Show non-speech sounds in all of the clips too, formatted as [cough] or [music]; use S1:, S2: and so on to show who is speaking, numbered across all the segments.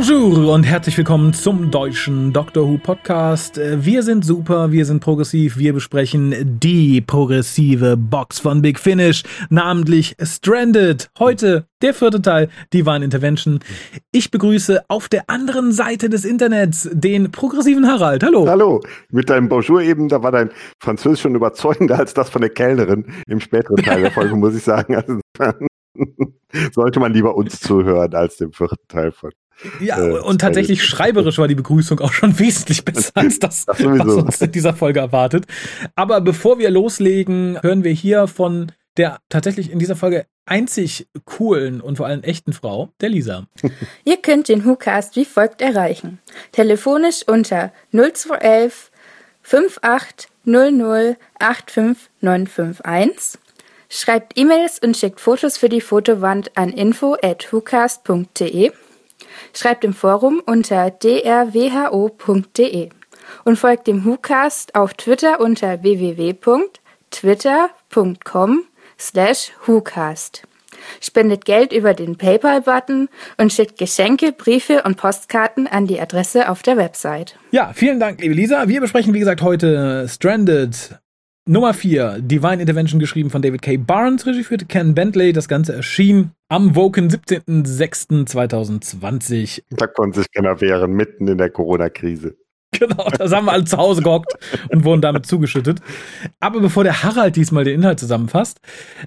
S1: Bonjour und herzlich willkommen zum deutschen Doctor Who Podcast. Wir sind super, wir sind progressiv, wir besprechen die progressive Box von Big Finish, namentlich Stranded. Heute der vierte Teil, Divine Intervention. Ich begrüße auf der anderen Seite des Internets den progressiven Harald. Hallo.
S2: Hallo. Mit deinem Bonjour eben, da war dein Französisch schon überzeugender als das von der Kellnerin im späteren Teil der Folge, [laughs] muss ich sagen. Also, [laughs] sollte man lieber uns zuhören als dem vierten Teil von
S1: ja, äh, und tatsächlich schreiberisch war die Begrüßung auch schon [laughs] wesentlich besser als das, das was uns in dieser Folge erwartet. Aber bevor wir loslegen, hören wir hier von der tatsächlich in dieser Folge einzig coolen und vor allem echten Frau, der Lisa. [laughs]
S3: Ihr könnt den WhoCast wie folgt erreichen. Telefonisch unter 0211 5800 85951. Schreibt E-Mails und schickt Fotos für die Fotowand an info at whocast.de Schreibt im Forum unter drwho.de und folgt dem WhoCast auf Twitter unter www.twitter.com slash WhoCast. Spendet Geld über den PayPal-Button und schickt Geschenke, Briefe und Postkarten an die Adresse auf der Website.
S1: Ja, vielen Dank, liebe Lisa. Wir besprechen, wie gesagt, heute Stranded Nummer 4, Divine Intervention, geschrieben von David K. Barnes, Regie führte Ken Bentley. Das Ganze erschien am Woken 17.06.2020.
S2: Da konnte sich keiner wehren, mitten in der Corona-Krise. [laughs]
S1: Genau, da haben wir alle zu Hause gehockt und wurden damit zugeschüttet. Aber bevor der Harald diesmal den Inhalt zusammenfasst,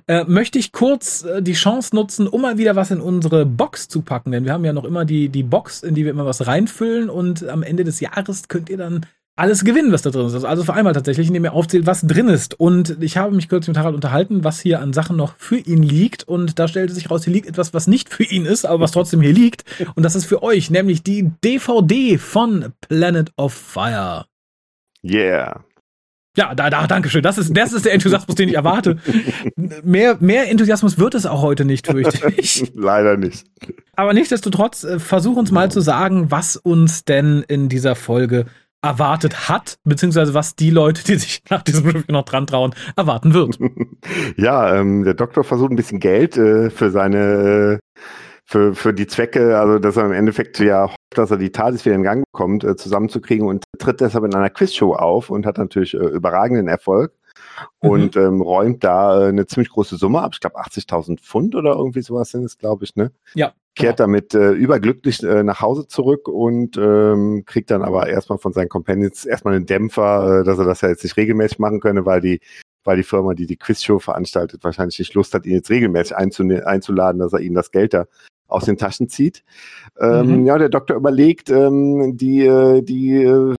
S1: äh, möchte ich kurz äh, die Chance nutzen, um mal wieder was in unsere Box zu packen. Denn wir haben ja noch immer die, die Box, in die wir immer was reinfüllen und am Ende des Jahres könnt ihr dann alles gewinnen, was da drin ist. Also vor einmal tatsächlich, indem er aufzählt, was drin ist. Und ich habe mich kurz mit Harald unterhalten, was hier an Sachen noch für ihn liegt. Und da stellte sich raus, hier liegt etwas, was nicht für ihn ist, aber was trotzdem hier liegt. [laughs] Und das ist für euch, nämlich die DVD von Planet of Fire.
S2: Yeah.
S1: Ja, da, da, danke schön. Das ist, das ist der Enthusiasmus, den ich erwarte. [laughs] Mehr, mehr Enthusiasmus wird es auch heute nicht, fürchte ich. [laughs]
S2: Leider nicht.
S1: Aber nichtsdestotrotz, äh, versuch uns mal zu sagen, was uns denn in dieser Folge erwartet hat, beziehungsweise was die Leute, die sich [laughs] nach diesem Review noch dran trauen, erwarten wird. [laughs]
S2: ja, ähm, der Doktor versucht ein bisschen Geld äh, für seine, äh, für, für die Zwecke, also dass er im Endeffekt ja hofft, dass er die TARDIS wieder in Gang bekommt, äh, zusammenzukriegen und tritt deshalb in einer Quizshow auf und hat natürlich äh, überragenden Erfolg und mhm. ähm, räumt da äh, eine ziemlich große Summe ab. Ich glaube 80.000 Pfund oder irgendwie sowas sind es, glaube ich, ne?
S1: Ja.
S2: Kehrt genau. damit äh, überglücklich äh, nach Hause zurück und ähm, kriegt dann aber erstmal von seinen Companions erstmal einen Dämpfer, äh, dass er das ja jetzt nicht regelmäßig machen könne, weil die weil die Firma, die die Quizshow veranstaltet, wahrscheinlich nicht Lust hat, ihn jetzt regelmäßig einzuladen, dass er ihnen das Geld da aus den Taschen zieht. Ähm, mhm. Ja, der Doktor überlegt, ähm, die, äh, die äh,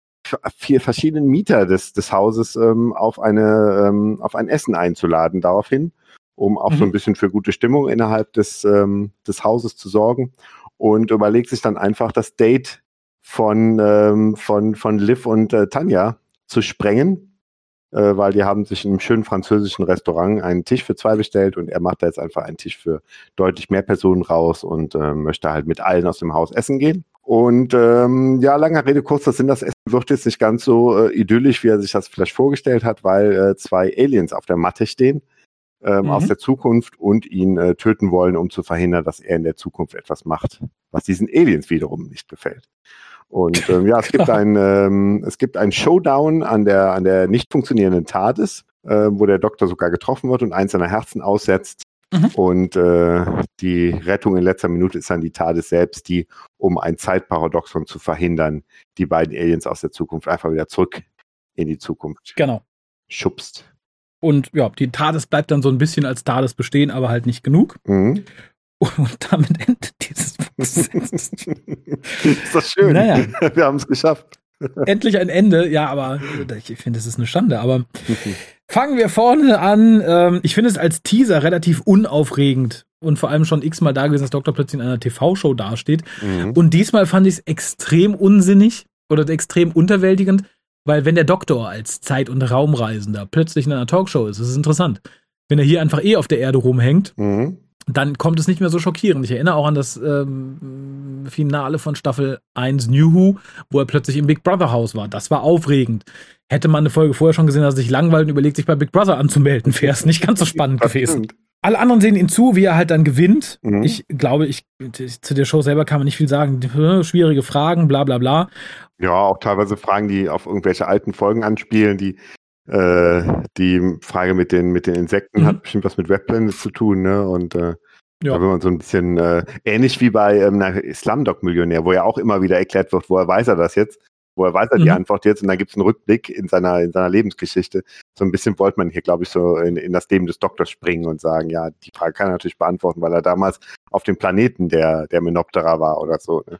S2: vier verschiedenen Mieter des, des Hauses ähm, auf, eine, ähm, auf ein Essen einzuladen daraufhin, um auch mhm. so ein bisschen für gute Stimmung innerhalb des, ähm, des Hauses zu sorgen. Und überlegt sich dann einfach das Date von, ähm, von, von Liv und äh, Tanja zu sprengen, äh, weil die haben sich in einem schönen französischen Restaurant einen Tisch für zwei bestellt und er macht da jetzt einfach einen Tisch für deutlich mehr Personen raus und äh, möchte halt mit allen aus dem Haus essen gehen. Und ähm, ja, langer Rede, kurzer Sinn, das Essen wird jetzt nicht ganz so äh, idyllisch, wie er sich das vielleicht vorgestellt hat, weil äh, zwei Aliens auf der Matte stehen ähm, mhm. aus der Zukunft und ihn äh, töten wollen, um zu verhindern, dass er in der Zukunft etwas macht, was diesen Aliens wiederum nicht gefällt. Und ähm, ja, es gibt ein ähm, es gibt ein Showdown an der an der nicht funktionierenden TARDIS, äh, wo der Doktor sogar getroffen wird und eins seiner Herzen aussetzt. Mhm. Und äh, die Rettung in letzter Minute ist dann die TARDIS selbst, die, um ein Zeitparadoxon zu verhindern, die beiden Aliens aus der Zukunft einfach wieder zurück in die Zukunft
S1: genau.
S2: schubst.
S1: Und ja, die TARDIS bleibt dann so ein bisschen als TARDIS bestehen, aber halt nicht genug. Mhm. Und damit endet dieses
S2: ist das schön. Naja. [laughs] Wir haben es geschafft.
S1: Endlich ein Ende, ja, aber ich finde, es ist eine Schande. Aber [laughs] fangen wir vorne an. Ähm, ich finde es als Teaser relativ unaufregend und vor allem schon x-mal da gewesen, dass Dr. plötzlich in einer TV-Show dasteht. Mhm. Und diesmal fand ich es extrem unsinnig oder extrem unterwältigend, weil wenn der Doktor als Zeit- und Raumreisender plötzlich in einer Talkshow ist, ist es interessant. Wenn er hier einfach eh auf der Erde rumhängt, mhm dann kommt es nicht mehr so schockierend. Ich erinnere auch an das ähm, Finale von Staffel 1 New Who, wo er plötzlich im Big Brother Haus war. Das war aufregend. Hätte man eine Folge vorher schon gesehen, dass er sich langweilt und überlegt, sich bei Big Brother anzumelden, wäre es nicht ganz so spannend gewesen. Alle anderen sehen ihn zu, wie er halt dann gewinnt.
S2: Mhm.
S1: Ich glaube, ich zu der Show selber kann man nicht viel sagen. Schwierige Fragen, bla bla bla.
S2: Ja, auch teilweise Fragen, die auf irgendwelche alten Folgen anspielen, die äh, die Frage mit den mit den Insekten
S1: Mhm.
S2: hat bestimmt was mit Webplanet zu tun, ne? Und äh,
S1: Ja.
S2: da will man so ein bisschen äh, ähnlich wie bei ähm, na, Slumdog-Millionär, wo ja auch immer wieder erklärt wird, woher weiß er das jetzt? Woher weiß er die
S1: Mhm.
S2: Antwort jetzt? Und dann gibt es einen Rückblick in seiner, in seiner Lebensgeschichte. So ein bisschen wollte man hier, glaube ich, so in, in das Leben des Doktors springen und sagen, ja, die Frage kann er natürlich beantworten, weil er damals auf dem Planeten der, der Menoptera war oder so. Ne?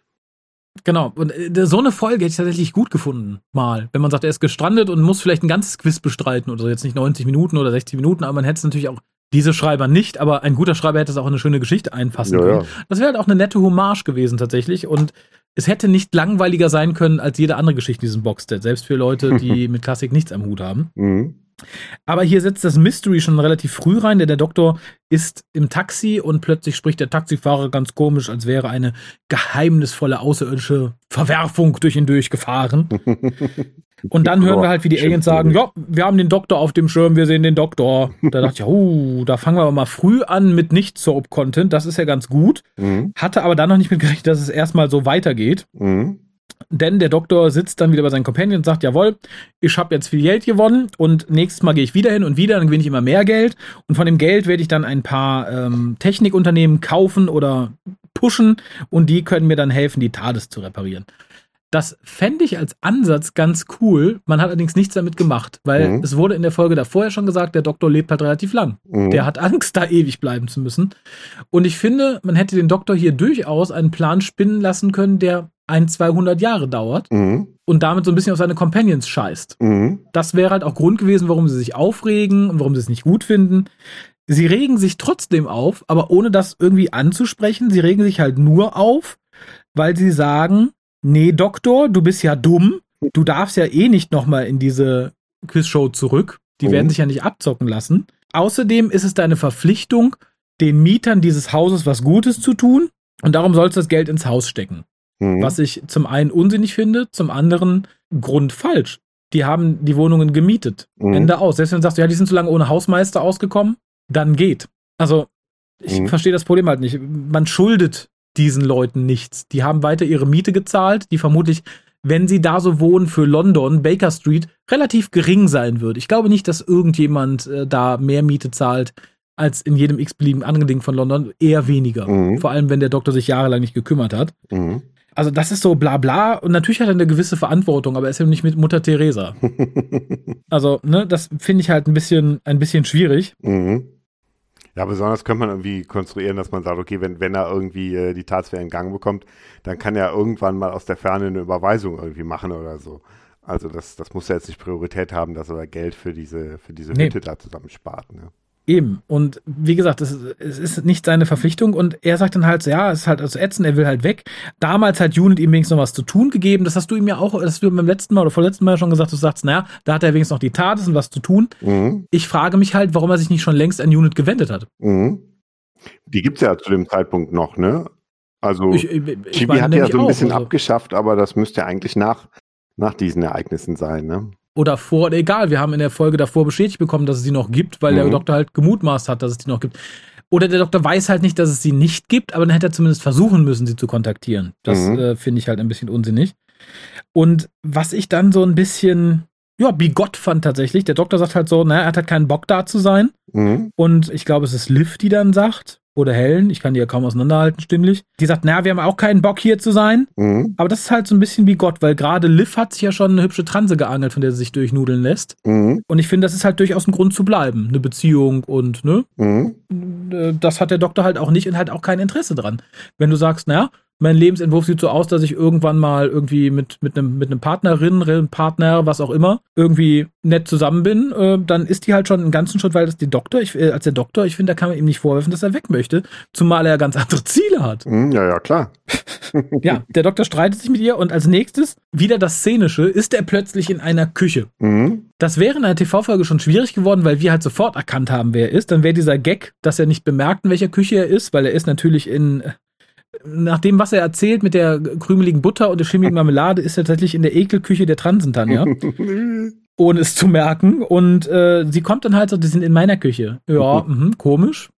S1: Genau. Und äh, so eine Folge hätte ich tatsächlich gut gefunden, mal. Wenn man sagt, er ist gestrandet und muss vielleicht ein ganzes Quiz bestreiten oder so. Jetzt nicht 90 Minuten oder 60 Minuten, aber man hätte es natürlich auch, diese Schreiber nicht, aber ein guter Schreiber hätte es auch in eine schöne Geschichte einfassen
S2: Ja,
S1: können.
S2: ja.
S1: Das wäre halt auch eine nette Hommage gewesen tatsächlich und es hätte nicht langweiliger sein können als jede andere Geschichte in diesem Boxset, selbst für Leute, [laughs] die mit Klassik nichts am Hut haben.
S2: Mhm.
S1: Aber hier setzt das Mystery schon relativ früh rein, denn der Doktor ist im Taxi und plötzlich spricht der Taxifahrer ganz komisch, als wäre eine geheimnisvolle außerirdische Verwerfung durch ihn durchgefahren. [laughs] Und dann hören wir halt, wie die Aliens sagen, ja, wir haben den Doktor auf dem Schirm, wir sehen den Doktor. Da dachte ich, oh, da fangen wir aber mal früh an mit Nicht-Soap-Content, das ist ja ganz gut.
S2: Mhm.
S1: Hatte aber dann noch nicht mitgerechnet, dass es erstmal so weitergeht.
S2: Mhm.
S1: Denn der Doktor sitzt dann wieder bei seinem Companion und sagt, jawohl, ich habe jetzt viel Geld gewonnen und nächstes Mal gehe ich wieder hin und wieder, dann gewinne ich immer mehr Geld. Und von dem Geld werde ich dann ein paar ähm, Technikunternehmen kaufen oder pushen und die können mir dann helfen, die TARDIS zu reparieren. Das fände ich als Ansatz ganz cool. Man hat allerdings nichts damit gemacht, weil
S2: Mhm.
S1: es wurde in der Folge davor ja schon gesagt, der Doktor lebt halt relativ lang.
S2: Mhm.
S1: Der hat Angst, da ewig bleiben zu müssen. Und ich finde, man hätte den Doktor hier durchaus einen Plan spinnen lassen können, der ein, 200 Jahre dauert
S2: Mhm.
S1: und damit so ein bisschen auf seine Companions scheißt.
S2: Mhm.
S1: Das wäre halt auch Grund gewesen, warum sie sich aufregen und warum sie es nicht gut finden. Sie regen sich trotzdem auf, aber ohne das irgendwie anzusprechen. Sie regen sich halt nur auf, weil sie sagen, nee, Doktor, du bist ja dumm. Du darfst ja eh nicht nochmal in diese Quizshow zurück. Die
S2: Mhm.
S1: werden sich ja nicht abzocken lassen. Außerdem ist es deine Verpflichtung, den Mietern dieses Hauses was Gutes zu tun. Und darum sollst du das Geld ins Haus stecken.
S2: Mhm.
S1: Was ich zum einen unsinnig finde, zum anderen grundfalsch. Die haben die Wohnungen gemietet.
S2: Mhm.
S1: Ende aus. Selbst wenn du sagst, ja, die sind so lange ohne Hausmeister ausgekommen, dann geht. Also, ich
S2: Mhm.
S1: verstehe das Problem halt nicht. Man schuldet diesen Leuten nichts. Die haben weiter ihre Miete gezahlt, die vermutlich, wenn sie da so wohnen, für London, Baker Street, relativ gering sein wird. Ich glaube nicht, dass irgendjemand äh, da mehr Miete zahlt als in jedem x-beliebigen anderen Ding von London. Eher weniger.
S2: Mhm.
S1: Vor allem, wenn der Doktor sich jahrelang nicht gekümmert hat.
S2: Mhm.
S1: Also das ist so bla bla und natürlich hat er eine gewisse Verantwortung, aber er ist ja nicht mit Mutter Teresa. [laughs] Also, ne, das finde ich halt ein bisschen, ein bisschen schwierig.
S2: Mhm. Ja, besonders könnte man irgendwie konstruieren, dass man sagt, okay, wenn, wenn er irgendwie äh, die Tatsfähre in Gang bekommt, dann kann er irgendwann mal aus der Ferne eine Überweisung irgendwie machen oder so. Also das, das muss ja jetzt nicht Priorität haben, dass er Geld für diese, für diese
S1: Nee.
S2: Hütte da zusammen spart. Ne?
S1: Eben. Und wie gesagt, es ist, es ist nicht seine Verpflichtung und er sagt dann halt, so, ja, es ist halt also ätzend, er will halt weg. Damals hat Unit ihm wenigstens noch was zu tun gegeben. Das hast du ihm ja auch, das hast du beim letzten Mal oder vorletzten Mal schon gesagt, du sagst, naja, da hat er wenigstens noch die Tat und was zu tun.
S2: Mhm.
S1: Ich frage mich halt, warum er sich nicht schon längst an Unit gewendet hat.
S2: Mhm. Die gibt's ja zu dem Zeitpunkt noch, ne? Also
S1: Ich, ich, ich
S2: Chibi hat ja so ein
S1: auch,
S2: bisschen
S1: also-
S2: abgeschafft, aber das müsste ja eigentlich nach, nach diesen Ereignissen sein, ne?
S1: Oder vor, oder egal, wir haben in der Folge davor bestätigt bekommen, dass es sie noch gibt, weil der
S2: Mhm.
S1: Doktor halt gemutmaßt hat, dass es die noch gibt. Oder der Doktor weiß halt nicht, dass es sie nicht gibt, aber dann hätte er zumindest versuchen müssen, sie zu kontaktieren. Das
S2: Mhm.
S1: äh, finde ich halt ein bisschen unsinnig. Und was ich dann so ein bisschen, ja, bigott fand tatsächlich, der Doktor sagt halt so, naja, er hat halt keinen Bock da zu sein.
S2: Mhm.
S1: Und ich glaube, es ist Liv, die dann sagt, oder Helen, ich kann die ja kaum auseinanderhalten, stimmlich. Die sagt, naja, wir haben auch keinen Bock hier zu sein.
S2: Mhm.
S1: Aber das ist halt so ein bisschen wie Gott, weil gerade Liv hat sich ja schon eine hübsche Transe geangelt, von der sie sich durchnudeln lässt.
S2: Mhm.
S1: Und ich finde, das ist halt durchaus ein Grund zu bleiben. Eine Beziehung und, ne?
S2: Mhm.
S1: äh, Das hat der Doktor halt auch nicht und halt auch kein Interesse dran. Wenn du sagst, naja, mein Lebensentwurf sieht so aus, dass ich irgendwann mal irgendwie mit, mit einem, mit einem Partnerin, Partner, was auch immer, irgendwie nett zusammen bin, äh, dann ist die halt schon einen ganzen Schritt, weil das die Doktor, ich, äh, als der Doktor, ich finde, da kann man ihm nicht vorwerfen, dass er weg möchte, zumal er ganz andere [laughs] Ziele hat.
S2: Mhm. Ja, ja, klar. [laughs]
S1: Ja, der Doktor streitet sich mit ihr und als nächstes, wieder das Szenische, ist er plötzlich in einer Küche.
S2: Mhm.
S1: Das wäre in einer TV-Folge schon schwierig geworden, weil wir halt sofort erkannt haben, wer er ist. Dann wäre dieser Gag, dass er nicht bemerkt, in welcher Küche er ist, weil er ist natürlich in, nach dem, was er erzählt mit der krümeligen Butter und der schimmigen [laughs] Marmelade, ist er tatsächlich in der Ekelküche der Transentanja, [laughs] ohne es zu merken. Und äh, sie kommt dann halt so, die sind in meiner Küche. Ja, [laughs] mhm, komisch.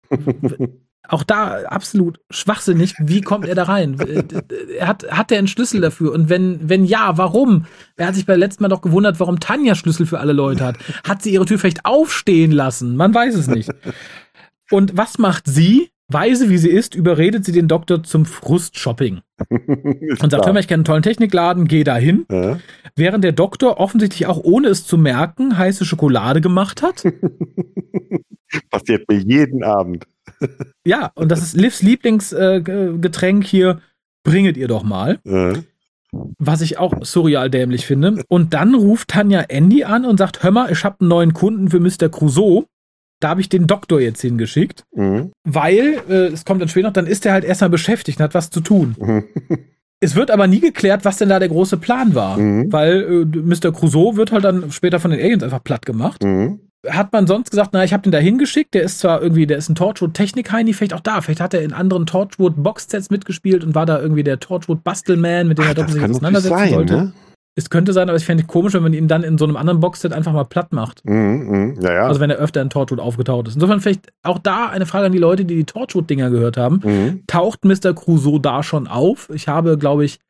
S1: Auch da absolut schwachsinnig. Wie kommt er da rein? Er hat, hat er einen Schlüssel dafür? Und wenn, wenn ja, warum? Er hat sich beim letzten Mal doch gewundert, warum Tanja Schlüssel für alle Leute hat. Hat sie ihre Tür vielleicht aufstehen lassen? Man weiß es nicht. Und was macht sie? Weise wie sie ist, überredet sie den Doktor zum Frust-Shopping. [laughs] und sagt, hör mal, ich kenne einen tollen Technikladen, geh da hin. Ja. Während der Doktor offensichtlich auch ohne es zu merken heiße Schokolade gemacht hat. [laughs]
S2: Passiert mir jeden Abend. [laughs]
S1: ja, und das ist Livs Lieblingsgetränk äh, hier. Bringet ihr doch mal. Ja. Was ich auch surreal dämlich finde. Und dann ruft Tanja Andy an und sagt: Hör mal, ich habe einen neuen Kunden für Mr. Crusoe. Da habe ich den Doktor jetzt hingeschickt, mhm. weil, äh, es kommt dann später noch, dann ist er halt erstmal beschäftigt und hat was zu tun. Mhm. [laughs] Es wird aber nie geklärt, was denn da der große Plan war, mhm. weil äh, Mr. Crusoe wird halt dann später von den Aliens einfach platt gemacht. Mhm. Hat man sonst gesagt, na, ich habe den da hingeschickt, der ist zwar irgendwie, der ist ein Torchwood-Technik-Heini, vielleicht auch da, vielleicht hat er in anderen Torchwood-Box-Sets mitgespielt und war da irgendwie der Torchwood-Bastelman, mit dem Ach, er doch sich auseinandersetzen sein, sollte. Ne? Es könnte sein, aber ich fände es komisch, wenn man ihn dann in so einem anderen Boxset einfach mal platt macht.
S2: Mm, mm, ja, ja.
S1: Also wenn er öfter in Torchwood aufgetaucht ist. Insofern vielleicht auch da eine Frage an die Leute, die die Torchwood-Dinger gehört haben. Mm. Taucht Mr. Crusoe da schon auf? Ich habe, glaube ich,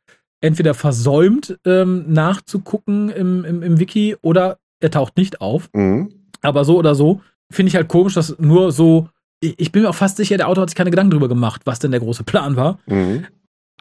S1: entweder versäumt ähm, nachzugucken im, im, im Wiki oder er taucht nicht auf. Mhm. Aber so oder so finde ich halt komisch, dass nur so ich bin mir auch fast sicher, der Autor hat sich keine Gedanken darüber gemacht, was denn der große Plan war. Mhm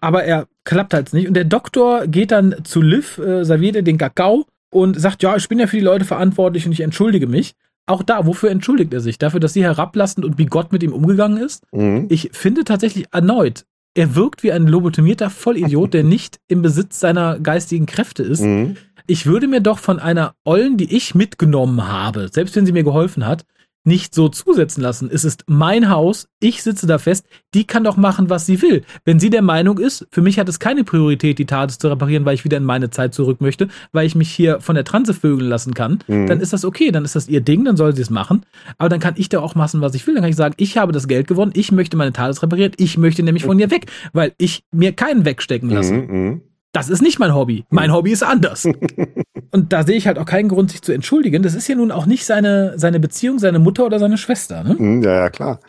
S1: aber er klappt halt nicht. Und der Doktor geht dann zu Liv, äh, serviert ihr den Kakao und sagt, ja, ich bin ja für die Leute verantwortlich und ich entschuldige mich. Auch da, wofür entschuldigt er sich? Dafür, dass sie herablassend und bigott mit ihm umgegangen ist? Mhm. Ich finde tatsächlich erneut, er wirkt wie ein lobotomierter Vollidiot, der nicht im Besitz seiner geistigen Kräfte ist. Mhm. Ich würde mir doch von einer Ollen, die ich mitgenommen habe, selbst wenn sie mir geholfen hat, nicht so zusetzen lassen. Es ist mein Haus, ich sitze da fest, die kann doch machen, was sie will. Wenn sie der Meinung ist, für mich hat es keine Priorität, die TARDIS zu reparieren, weil ich wieder in meine Zeit zurück möchte, weil ich mich hier von der Transe vögeln lassen kann, mhm. dann ist das okay, dann ist das ihr Ding, dann soll sie es machen. Aber dann kann ich da auch machen, was ich will. Dann kann ich sagen, ich habe das Geld gewonnen, ich möchte meine TARDIS reparieren, ich möchte nämlich von ihr weg, weil ich mir keinen wegstecken lasse. Mhm. mhm das ist nicht mein Hobby. Mein Hobby ist anders. [laughs] Und da sehe ich halt auch keinen Grund, sich zu entschuldigen. Das ist ja nun auch nicht seine, seine Beziehung, seine Mutter oder seine Schwester, ne?
S2: Hm, ja, ja, klar.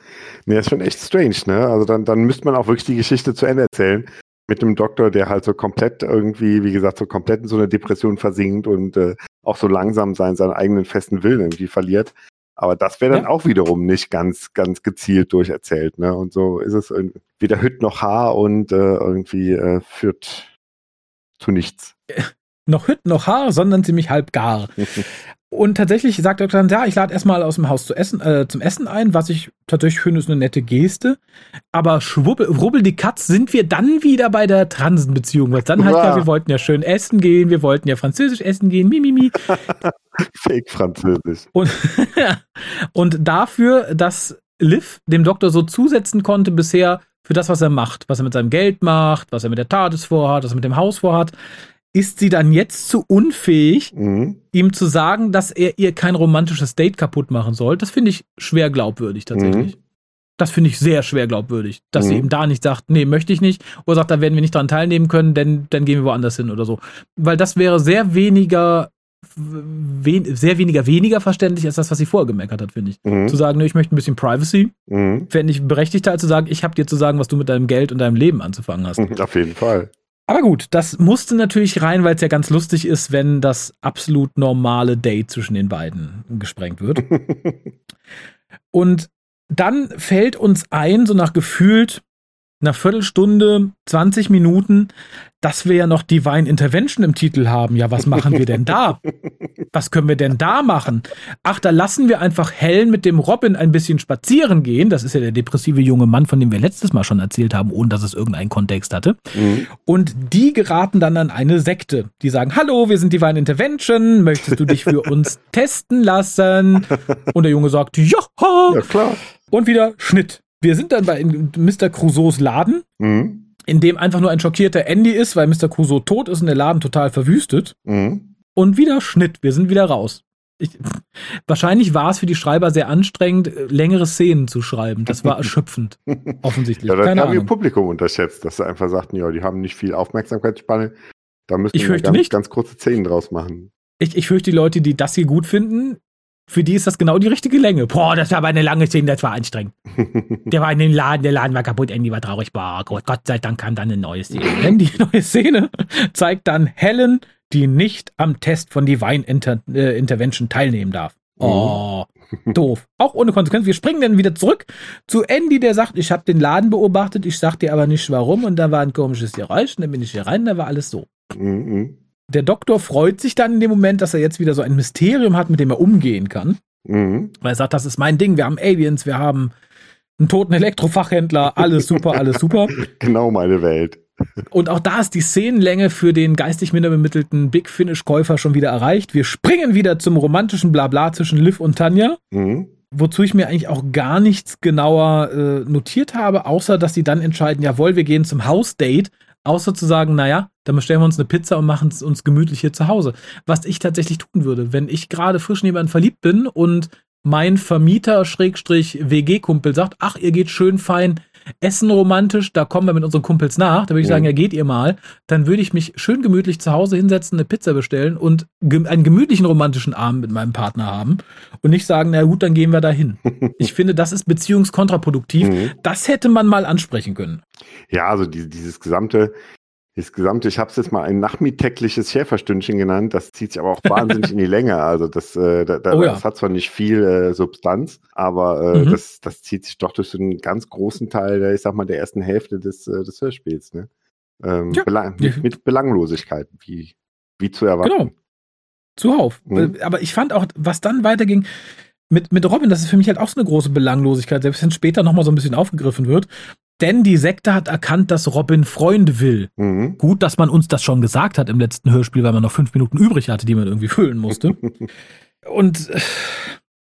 S2: Nee, ist schon echt strange, ne? Also dann, dann müsste man auch wirklich die Geschichte zu Ende erzählen. Mit einem Doktor, der halt so komplett irgendwie, wie gesagt, so komplett in so eine Depression versinkt und äh, auch so langsam sein, seinen eigenen festen Willen irgendwie verliert. Aber das wäre dann ja. auch wiederum nicht ganz, ganz gezielt durcherzählt, ne? Und so ist es weder Hütt noch Haar und äh, irgendwie äh, führt zu nichts. [laughs]
S1: noch Hüt, noch Haar, sondern ziemlich halb gar. [laughs] Und tatsächlich sagt er dann, ja, ich lade erstmal aus dem Haus zu essen, äh, zum Essen ein, was ich tatsächlich finde, ist eine nette Geste. Aber schwubbel, rubbel die Katz sind wir dann wieder bei der Transenbeziehung. Was dann halt, ja, wir wollten ja schön essen gehen, wir wollten ja französisch essen gehen, mimimi. [laughs]
S2: Fake französisch.
S1: Und, und dafür, dass Liv dem Doktor so zusetzen konnte bisher, für das, was er macht, was er mit seinem Geld macht, was er mit der TARDIS vorhat, was er mit dem Haus vorhat, ist sie dann jetzt zu unfähig, mhm. ihm zu sagen, dass er ihr kein romantisches Date kaputt machen soll. Das finde ich schwer glaubwürdig tatsächlich. Mhm. Das finde ich sehr schwer glaubwürdig, dass mhm. sie ihm da nicht sagt, nee, möchte ich nicht, oder sagt, da werden wir nicht dran teilnehmen können, denn dann gehen wir woanders hin oder so. Weil das wäre sehr weniger wen, sehr weniger weniger verständlich als das, was sie vorher gemeckert hat, finde ich. Mhm. Zu sagen, ne, ich möchte ein bisschen Privacy, mhm. fände ich berechtigter, als zu sagen, ich habe dir zu sagen, was du mit deinem Geld und deinem Leben anzufangen hast.
S2: Auf jeden Fall.
S1: Aber gut, das musste natürlich rein, weil es ja ganz lustig ist, wenn das absolut normale Date zwischen den beiden gesprengt wird. [laughs] und dann fällt uns ein, so nach gefühlt einer Viertelstunde, 20 Minuten, dass wir ja noch Divine Intervention im Titel haben. Ja, was machen wir denn da? Was können wir denn da machen? Ach, da lassen wir einfach Helen mit dem Robin ein bisschen spazieren gehen. Das ist ja der depressive junge Mann, von dem wir letztes Mal schon erzählt haben, ohne dass es irgendeinen Kontext hatte. Mhm. Und die geraten dann an eine Sekte. Die sagen, hallo, wir sind Divine Intervention. Möchtest du dich für uns testen lassen? Und der Junge sagt, ja, ja klar. Und wieder Schnitt. Wir sind dann bei Mr. Crusoes Laden, mhm. in dem einfach nur ein schockierter Andy ist, weil Mr. Crusoe tot ist und der Laden total verwüstet. Mhm. Und wieder Schnitt, wir sind wieder raus. Ich, wahrscheinlich war es für die Schreiber sehr anstrengend, längere Szenen zu schreiben. Das war [laughs] erschöpfend, offensichtlich.
S2: Ja, das Keine haben wir im Publikum unterschätzt, dass sie einfach sagten, ja, die haben nicht viel Aufmerksamkeitsspanne. Da müssen
S1: ich
S2: wir
S1: ganz,
S2: ganz kurze Szenen draus machen.
S1: Ich, ich fürchte, die Leute, die das hier gut finden, für die ist das genau die richtige Länge. Boah, das war aber eine lange Szene, das war anstrengend. [laughs] Der war in den Laden, der Laden war kaputt, Andy war traurig. Boah, Gott, Gott sei Dank kam dann eine neue Szene. [laughs] Denn die neue Szene [laughs] zeigt dann Helen, die nicht am Test von Divine Inter äh, Intervention teilnehmen darf. Oh, doof. Auch ohne Konsequenz. Wir springen dann wieder zurück zu Andy, der sagt, ich habe den Laden beobachtet, ich sag dir aber nicht warum. Und da war ein komisches Geräusch und dann bin ich hier rein, da war alles so. Der Doktor freut sich dann in dem Moment, dass er jetzt wieder so ein Mysterium hat, mit dem er umgehen kann.
S2: Mhm.
S1: Weil er sagt, das ist mein Ding, wir haben Aliens, wir haben einen toten Elektrofachhändler, alles super, alles super. [laughs]
S2: Genau meine Welt.
S1: Und auch da ist die Szenenlänge für den geistig minder bemittelten Big Finish-Käufer schon wieder erreicht. Wir springen wieder zum romantischen Blabla zwischen Liv und Tanja.
S2: Mhm.
S1: Wozu ich mir eigentlich auch gar nichts genauer äh, notiert habe, außer dass sie dann entscheiden, jawohl, wir gehen zum House-Date, außer zu sagen, naja, dann bestellen wir uns eine Pizza und machen es uns gemütlich hier zu Hause. Was ich tatsächlich tun würde, wenn ich gerade frisch in jemanden verliebt bin und mein Vermieter Schrägstrich WG-Kumpel sagt, ach, ihr geht schön fein essen romantisch, da kommen wir mit unseren Kumpels nach, da würde ich sagen,
S2: Mhm.
S1: ja, geht ihr mal. Dann würde ich mich schön gemütlich zu Hause hinsetzen, eine Pizza bestellen und einen gemütlichen romantischen Abend mit meinem Partner haben und nicht sagen, na gut, dann gehen wir dahin. [laughs] Ich finde, das ist beziehungskontraproduktiv.
S2: Mhm.
S1: Das hätte man mal ansprechen können.
S2: Ja, also die, dieses gesamte, das gesamte, ich habe es jetzt mal ein nachmittägliches Schäferstündchen genannt, das zieht sich aber auch wahnsinnig [laughs] in die Länge. Also das, äh, da, da,
S1: Oh ja.
S2: das hat zwar nicht viel äh, Substanz, aber äh,
S1: Mhm.
S2: das, das zieht sich doch durch so einen ganz großen Teil, der, ich sag mal, der ersten Hälfte des, äh, des Hörspiels. Ne? Ähm,
S1: Ja.
S2: belang, mit, mit Belanglosigkeit, wie, wie zu erwarten.
S1: Genau. Zuhauf.
S2: Mhm.
S1: Äh, Aber ich fand auch, was dann weiterging mit, mit Robin, das ist für mich halt auch so eine große Belanglosigkeit, selbst wenn später nochmal so ein bisschen aufgegriffen wird. Denn die Sekte hat erkannt, dass Robin Freunde will.
S2: Mhm.
S1: Gut, dass man uns das schon gesagt hat im letzten Hörspiel, weil man noch fünf Minuten übrig hatte, die man irgendwie füllen musste. [laughs] Und äh,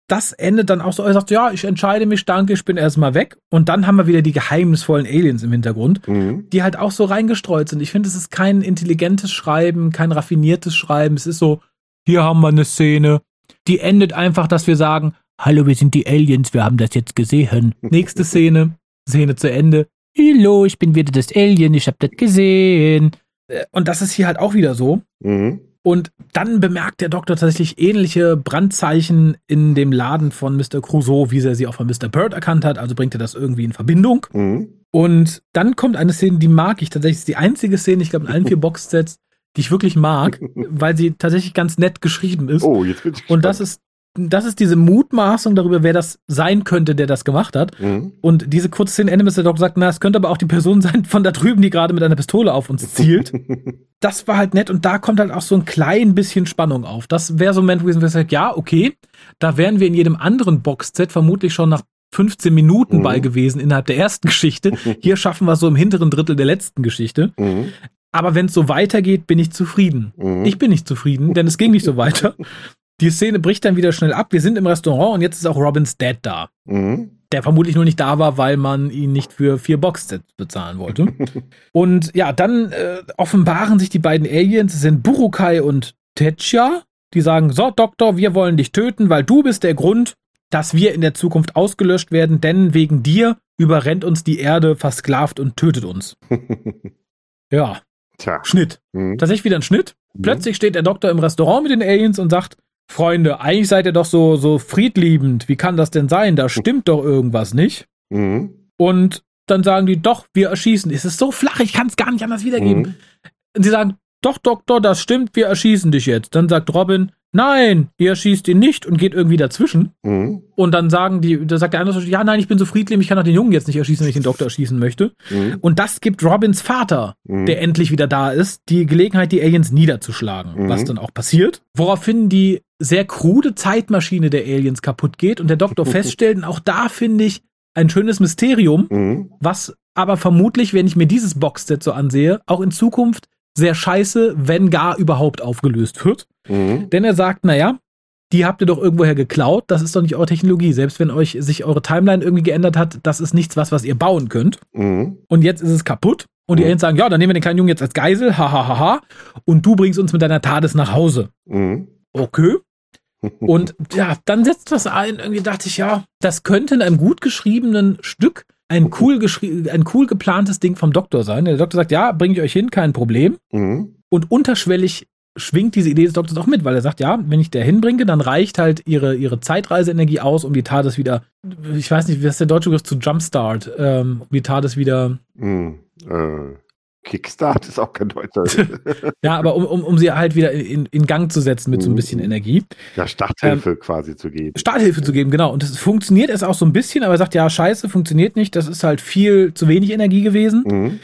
S1: das endet dann auch so, er sagt, ja, ich entscheide mich, danke, ich bin erstmal weg. Und dann haben wir wieder die geheimnisvollen Aliens im Hintergrund,
S2: Mhm.
S1: die halt auch so reingestreut sind. Ich finde, es ist kein intelligentes Schreiben, kein raffiniertes Schreiben. Es ist so, hier haben wir eine Szene, die endet einfach, dass wir sagen, hallo, wir sind die Aliens, wir haben das jetzt gesehen. [laughs] Nächste Szene, Szene zu Ende. Hallo, ich bin wieder das Alien, ich hab das gesehen. Äh, Und das ist hier halt auch wieder so.
S2: Mhm.
S1: Und dann bemerkt der Doktor tatsächlich ähnliche Brandzeichen in dem Laden von Mr. Crusoe, wie er sie auch von Mr. Bird erkannt hat. Also bringt er das irgendwie in Verbindung.
S2: Mhm.
S1: Und dann kommt eine Szene, die mag ich tatsächlich. Das ist die einzige Szene, ich glaube, in allen vier Boxsets, die ich wirklich mag, [laughs] weil sie tatsächlich ganz nett geschrieben ist.
S2: Oh, jetzt bin ich
S1: Und das ist, das ist diese Mutmaßung darüber, wer das sein könnte, der das gemacht hat.
S2: Mhm.
S1: Und diese kurze Szene endet, mit der Doktor sagt, na, es könnte aber auch die Person [laughs] sein von da drüben, die gerade mit einer Pistole auf uns zielt. [laughs] das war halt nett und da kommt halt auch so ein klein bisschen Spannung auf. Das wäre so ein Moment gewesen, wo ich sage, ja, okay, da wären wir in jedem anderen Boxset vermutlich schon nach 15 Minuten
S2: Mhm.
S1: bei gewesen innerhalb der ersten Geschichte. [laughs] Hier schaffen wir es so im hinteren Drittel der letzten Geschichte.
S2: Mhm.
S1: Aber wenn es so weitergeht, bin ich zufrieden.
S2: Mhm.
S1: Ich bin nicht zufrieden, denn es ging nicht so weiter. Die Szene bricht dann wieder schnell ab. Wir sind im Restaurant und jetzt ist auch Robins Dad da.
S2: Mhm.
S1: Der vermutlich nur nicht da war, weil man ihn nicht für vier Boxsets bezahlen wollte. [laughs] und ja, dann äh, offenbaren sich die beiden Aliens. Es sind Burukai und Tetcha. Die sagen, so Doktor, wir wollen dich töten, weil du bist der Grund, dass wir in der Zukunft ausgelöscht werden, denn wegen dir überrennt uns die Erde, versklavt und tötet uns. [laughs] Ja,
S2: Tja.
S1: Schnitt.
S2: Mhm.
S1: Tatsächlich wieder ein Schnitt. Plötzlich steht der Doktor im Restaurant mit den Aliens und sagt, Freunde, eigentlich seid ihr doch so, so friedliebend. Wie kann das denn sein? Da stimmt doch irgendwas nicht.
S2: Mhm.
S1: Und dann sagen die, doch, wir erschießen. Es ist so flach, ich kann es gar nicht anders wiedergeben.
S2: Mhm.
S1: Und sie sagen, doch, Doktor, das stimmt, wir erschießen dich jetzt. Dann sagt Robin, nein, ihr erschießt ihn nicht und geht irgendwie dazwischen.
S2: Mhm.
S1: Und dann sagen die, da sagt der andere, so, ja, nein, ich bin so friedliebend, ich kann doch den Jungen jetzt nicht erschießen, wenn ich den Doktor erschießen möchte.
S2: Mhm.
S1: Und das gibt Robins Vater,
S2: Mhm.
S1: der endlich wieder da ist, die Gelegenheit, die Aliens niederzuschlagen,
S2: Mhm.
S1: was dann auch passiert. Woraufhin die sehr krude Zeitmaschine der Aliens kaputt geht und der Doktor [laughs] feststellt, und auch da finde ich ein schönes Mysterium,
S2: Mhm.
S1: was aber vermutlich, wenn ich mir dieses Boxset so ansehe, auch in Zukunft sehr scheiße, wenn gar überhaupt aufgelöst wird.
S2: Mhm.
S1: Denn er sagt, naja, die habt ihr doch irgendwoher geklaut, das ist doch nicht eure Technologie. Selbst wenn euch sich eure Timeline irgendwie geändert hat, das ist nichts was, was ihr bauen könnt.
S2: Mhm.
S1: Und jetzt ist es kaputt. Und die
S2: Mhm.
S1: Aliens sagen, ja, dann nehmen wir den kleinen Jungen jetzt als Geisel, hahaha, ha, ha, ha, und du bringst uns mit deiner TARDIS nach Hause.
S2: Mhm.
S1: Okay. [laughs] Und ja, dann setzt das ein. Irgendwie dachte ich, ja, das könnte in einem gut geschriebenen Stück ein cool, ein cool geplantes Ding vom Doktor sein. Der Doktor sagt, ja, bringe ich euch hin, kein Problem.
S2: Mhm.
S1: Und unterschwellig schwingt diese Idee des Doktors auch mit, weil er sagt, ja, wenn ich der hinbringe, dann reicht halt ihre, ihre Zeitreiseenergie aus, um die TARDIS wieder, ich weiß nicht, wie ist der deutsche Begriff zu Jumpstart, ähm, um die TARDIS wieder.
S2: Mm, äh, Kickstart ist auch kein deutscher. [laughs]
S1: ja, aber um, um, um sie halt wieder in, in Gang zu setzen mit so ein bisschen Energie.
S2: Ja, Starthilfe ähm, quasi zu geben.
S1: Starthilfe zu geben, genau. Und das funktioniert es auch so ein bisschen, aber er sagt, ja, scheiße, funktioniert nicht. Das ist halt viel zu wenig Energie gewesen. Mhm.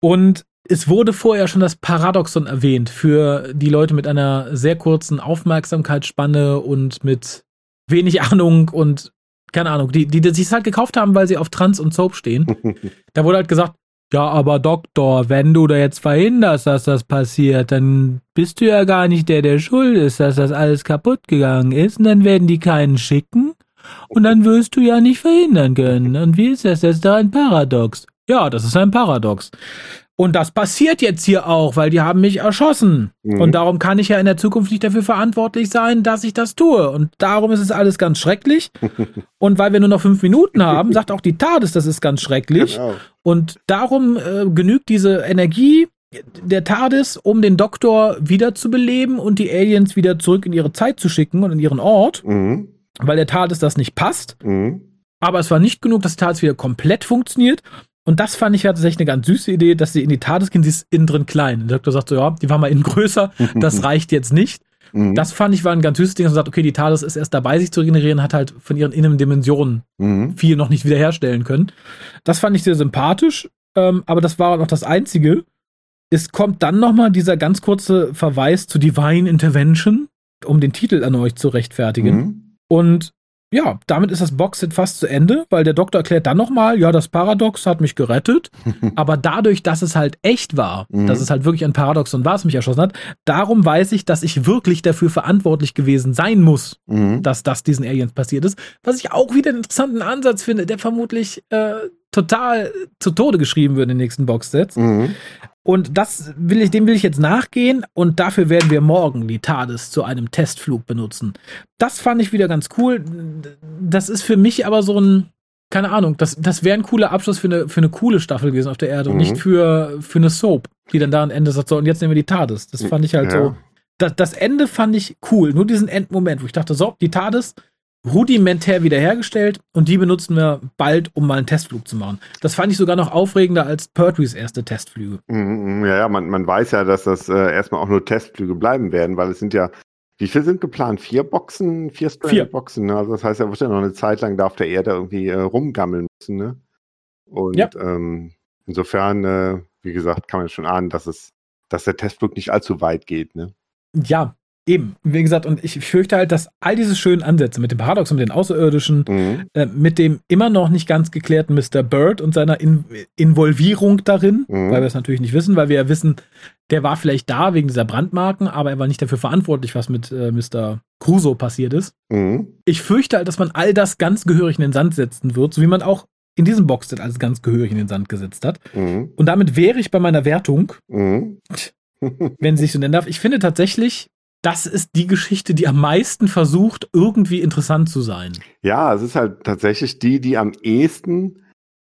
S1: Und es wurde vorher schon das Paradoxon erwähnt für die Leute mit einer sehr kurzen Aufmerksamkeitsspanne und mit wenig [laughs] Ahnung und keine Ahnung, die, die, die sich es halt gekauft haben, weil sie auf Trans und Soap stehen. [laughs] da wurde halt gesagt, ja, aber Doktor, wenn du da jetzt verhinderst, dass das passiert, dann bist du ja gar nicht der, der schuld ist, dass das alles kaputt gegangen ist. Und dann werden die keinen schicken. Und dann wirst du ja nicht verhindern können. Und wie ist das? Ist doch ein Paradox. Ja, das ist ein Paradox. Und das passiert jetzt hier auch, weil die haben mich erschossen. Mhm. Und darum kann ich ja in der Zukunft nicht dafür verantwortlich sein, dass ich das tue. Und darum ist es alles ganz schrecklich. [laughs] und weil wir nur noch fünf Minuten haben, sagt auch die TARDIS, das ist ganz schrecklich. Genau. Und darum äh, genügt diese Energie der TARDIS, um den Doktor wiederzubeleben und die Aliens wieder zurück in ihre Zeit zu schicken und in ihren Ort. Mhm. Weil der TARDIS das nicht passt. Mhm. Aber es war nicht genug, dass die TARDIS wieder komplett funktioniert. Und das fand ich ja tatsächlich eine ganz süße Idee, dass sie in die TARDIS gehen, sie ist innen drin klein. Der Doktor sagt so, ja, die war mal innen größer, [laughs] das reicht jetzt nicht. Mhm. Das fand ich war ein ganz süßes Ding, dass man sagt, okay, die TARDIS ist erst dabei, sich zu regenerieren, hat halt von ihren Innendimensionen mhm. viel noch nicht wiederherstellen können. Das fand ich sehr sympathisch, ähm, aber das war noch das Einzige. Es kommt dann nochmal dieser ganz kurze Verweis zu Divine Intervention, um den Titel an euch zu rechtfertigen. Mhm. Und ja, damit ist das Boxset fast zu Ende, weil der Doktor erklärt dann nochmal, ja, das Paradox hat mich gerettet, [laughs] aber dadurch, dass es halt echt war, mhm. dass es halt wirklich ein Paradoxon war, es mich erschossen hat, darum weiß ich, dass ich wirklich dafür verantwortlich gewesen sein muss, mhm. dass das diesen Aliens passiert ist, was ich auch wieder einen interessanten Ansatz finde, der vermutlich äh, total zu Tode geschrieben wird in den nächsten Boxsets. Mhm. Und das will ich, dem will ich jetzt nachgehen und dafür werden wir morgen die TARDIS zu einem Testflug benutzen. Das fand ich wieder ganz cool. Das ist für mich aber so ein, keine Ahnung, das, das wäre ein cooler Abschluss für eine, für eine coole Staffel gewesen auf der Erde mhm. und nicht für, für eine Soap, die dann da am Ende sagt, so, und jetzt nehmen wir die TARDIS. Das fand ich halt ja. so. Das, das Ende fand ich cool. Nur diesen Endmoment, wo ich dachte, so, die TARDIS, rudimentär wiederhergestellt und die benutzen wir bald, um mal einen Testflug zu machen. Das fand ich sogar noch aufregender als Pertwees erste Testflüge.
S2: Mhm, ja, ja, man, man weiß ja, dass das äh, erstmal auch nur Testflüge bleiben werden, weil es sind ja, wie viel sind geplant? Vier Boxen, vier Stranded-Boxen, ne? Also das heißt, er wird ja noch eine Zeit lang da auf der Erde irgendwie äh, rumgammeln müssen, ne? Und ja. ähm, insofern, äh, wie gesagt, kann man schon ahnen, dass es, dass der Testflug nicht allzu weit geht, ne?
S1: Ja, Eben, wie gesagt, und ich fürchte halt, dass all diese schönen Ansätze mit dem Paradox und den Außerirdischen, mhm. äh, mit dem immer noch nicht ganz geklärten Mr. Bird und seiner In Involvierung darin, mhm. weil wir es natürlich nicht wissen, weil wir ja wissen, der war vielleicht da wegen dieser Brandmarken, aber er war nicht dafür verantwortlich, was mit äh, Mr. Crusoe passiert ist. Mhm. Ich fürchte halt, dass man all das ganz gehörig in den Sand setzen wird, so wie man auch in diesem Boxset alles ganz gehörig in den Sand gesetzt hat. Mhm. Und damit wäre ich bei meiner Wertung, mhm. wenn sie sich so nennen darf. Ich finde tatsächlich, das ist die Geschichte, die am meisten versucht, irgendwie interessant zu sein.
S2: Ja, es ist halt tatsächlich die, die am ehesten,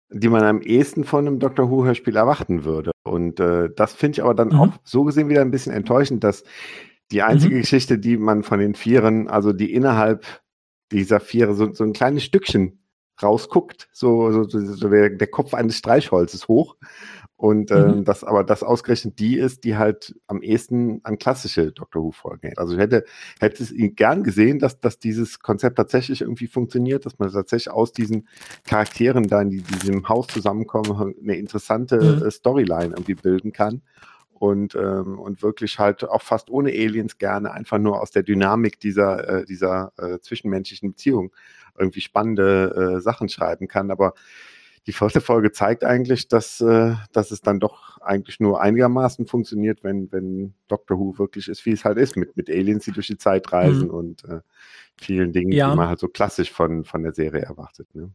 S2: die man am ehesten von einem Doctor Who-Hörspiel erwarten würde. Und äh, das finde ich aber dann mhm. auch so gesehen wieder ein bisschen enttäuschend, dass die einzige mhm. Geschichte, die man von den Vieren, also die innerhalb dieser Viere so, so ein kleines Stückchen rausguckt, so, so, so der, der Kopf eines Streichholzes hoch. Und mhm. ähm, das aber das ausgerechnet die ist, die halt am ehesten an klassische Doctor Who-Folgen hält. Also ich hätte, hätte es gern gesehen, dass, dass dieses Konzept tatsächlich irgendwie funktioniert, dass man tatsächlich aus diesen Charakteren da in die, diesem Haus zusammenkommen, eine interessante mhm. Äh, Storyline irgendwie bilden kann. Und, ähm, und wirklich halt auch fast ohne Aliens gerne einfach nur aus der Dynamik dieser, äh, dieser äh, zwischenmenschlichen Beziehung irgendwie spannende äh, Sachen schreiben kann. Aber die vierte Folge zeigt eigentlich, dass, äh, dass es dann doch eigentlich nur einigermaßen funktioniert, wenn, wenn Doctor Who wirklich ist, wie es halt ist, mit, mit Aliens, die durch die Zeit reisen mhm. und äh, vielen Dingen, ja. die man halt so klassisch von, von der Serie erwartet. Ne?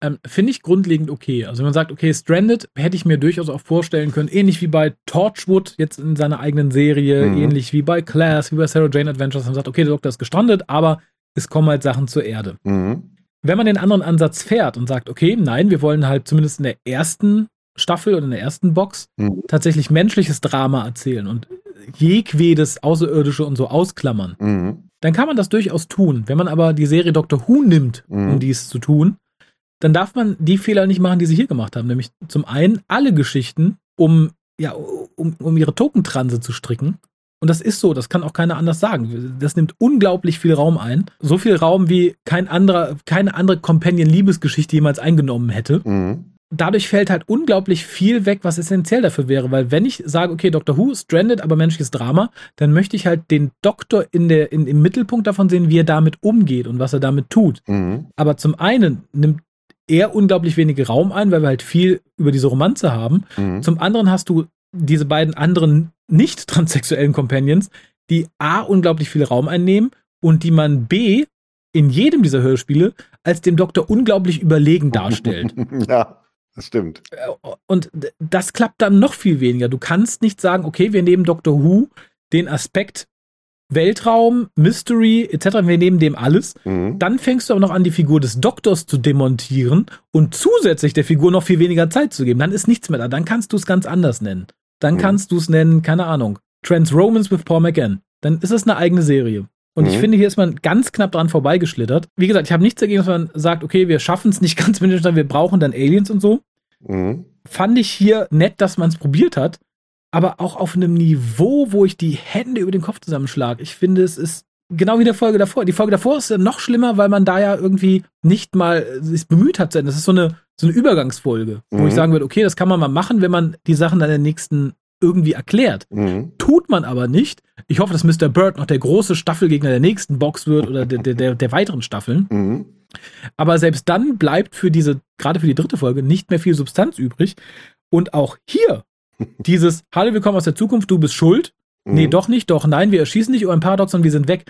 S1: Ähm, Finde ich grundlegend okay. Also wenn man sagt, okay, Stranded hätte ich mir durchaus auch vorstellen können, ähnlich wie bei Torchwood jetzt in seiner eigenen Serie, mhm. ähnlich wie bei Class, wie bei Sarah Jane Adventures, man sagt, okay, der Doktor ist gestrandet, aber es kommen halt Sachen zur Erde. Mhm wenn man den anderen Ansatz fährt und sagt, okay, nein, wir wollen halt zumindest in der ersten Staffel oder in der ersten Box mhm. tatsächlich menschliches Drama erzählen und jegwedes Außerirdische und so ausklammern,
S2: Mhm.
S1: dann kann man das durchaus tun. Wenn man aber die Serie Doctor Who nimmt,
S2: Mhm.
S1: um dies zu tun, dann darf man die Fehler nicht machen, die sie hier gemacht haben. Nämlich zum einen alle Geschichten, um, ja, um, um ihre Tokentranse zu stricken. Und das ist so, das kann auch keiner anders sagen. Das nimmt unglaublich viel Raum ein. So viel Raum, wie kein anderer, keine andere Companion-Liebesgeschichte jemals eingenommen hätte
S2: Mhm.
S1: dadurch fällt halt unglaublich viel weg, was essentiell dafür wäre. Weil wenn ich sage, okay, Doctor Who, stranded, aber menschliches Drama, dann möchte ich halt den Doktor in der, in, im Mittelpunkt davon sehen, wie er damit umgeht und was er damit tut.
S2: Mhm.
S1: Aber zum einen nimmt er unglaublich wenig Raum ein, weil wir halt viel über diese Romanze haben.
S2: Mhm.
S1: Zum anderen hast du diese beiden anderen nicht transsexuellen Companions, die A unglaublich viel Raum einnehmen und die man B in jedem dieser Hörspiele als dem Doktor unglaublich überlegen darstellt. [laughs]
S2: ja, das stimmt.
S1: Und d- das klappt dann noch viel weniger. Du kannst nicht sagen, okay, wir nehmen Doctor Who den Aspekt Weltraum, Mystery etc., wir nehmen dem alles.
S2: Mhm.
S1: Dann fängst du aber noch an, die Figur des Doktors zu demontieren und zusätzlich der Figur noch viel weniger Zeit zu geben. Dann ist nichts mehr da. Dann kannst du es ganz anders nennen. Dann
S2: Mhm.
S1: kannst du es nennen, keine Ahnung, Trans Romans with Paul McGann. Dann ist es eine eigene Serie. Und ich
S2: Mhm.
S1: finde, hier ist man ganz knapp dran vorbeigeschlittert. Wie gesagt, ich habe nichts dagegen, dass man sagt, okay, wir schaffen es nicht [laughs] ganz mit wir brauchen dann Aliens und so
S2: Mhm.
S1: fand ich hier nett, dass man es probiert hat, aber auch auf einem Niveau, wo ich die Hände über den Kopf zusammenschlage. Ich finde, es ist genau wie der Folge davor. Die Folge davor ist ja noch schlimmer, weil man da ja irgendwie nicht mal sich bemüht hat. zu Ende. Das ist so eine, so eine Übergangsfolge, wo
S2: Mhm.
S1: ich sagen würde, okay, das kann man mal machen, wenn man die Sachen dann in der nächsten irgendwie erklärt.
S2: Mhm.
S1: Tut man aber nicht. Ich hoffe, dass Mr. Bird noch der große Staffelgegner der nächsten Box wird oder der, der, der, weiteren Staffeln.
S2: Mhm.
S1: Aber selbst dann bleibt für diese, gerade für die dritte Folge, nicht mehr viel Substanz übrig. Und auch hier, [laughs] dieses Hallo, wir kommen aus der Zukunft, du bist schuld. Nee,
S2: Mhm.
S1: doch nicht, doch, nein, wir erschießen nicht, oh, ein Paradox und wir sind weg.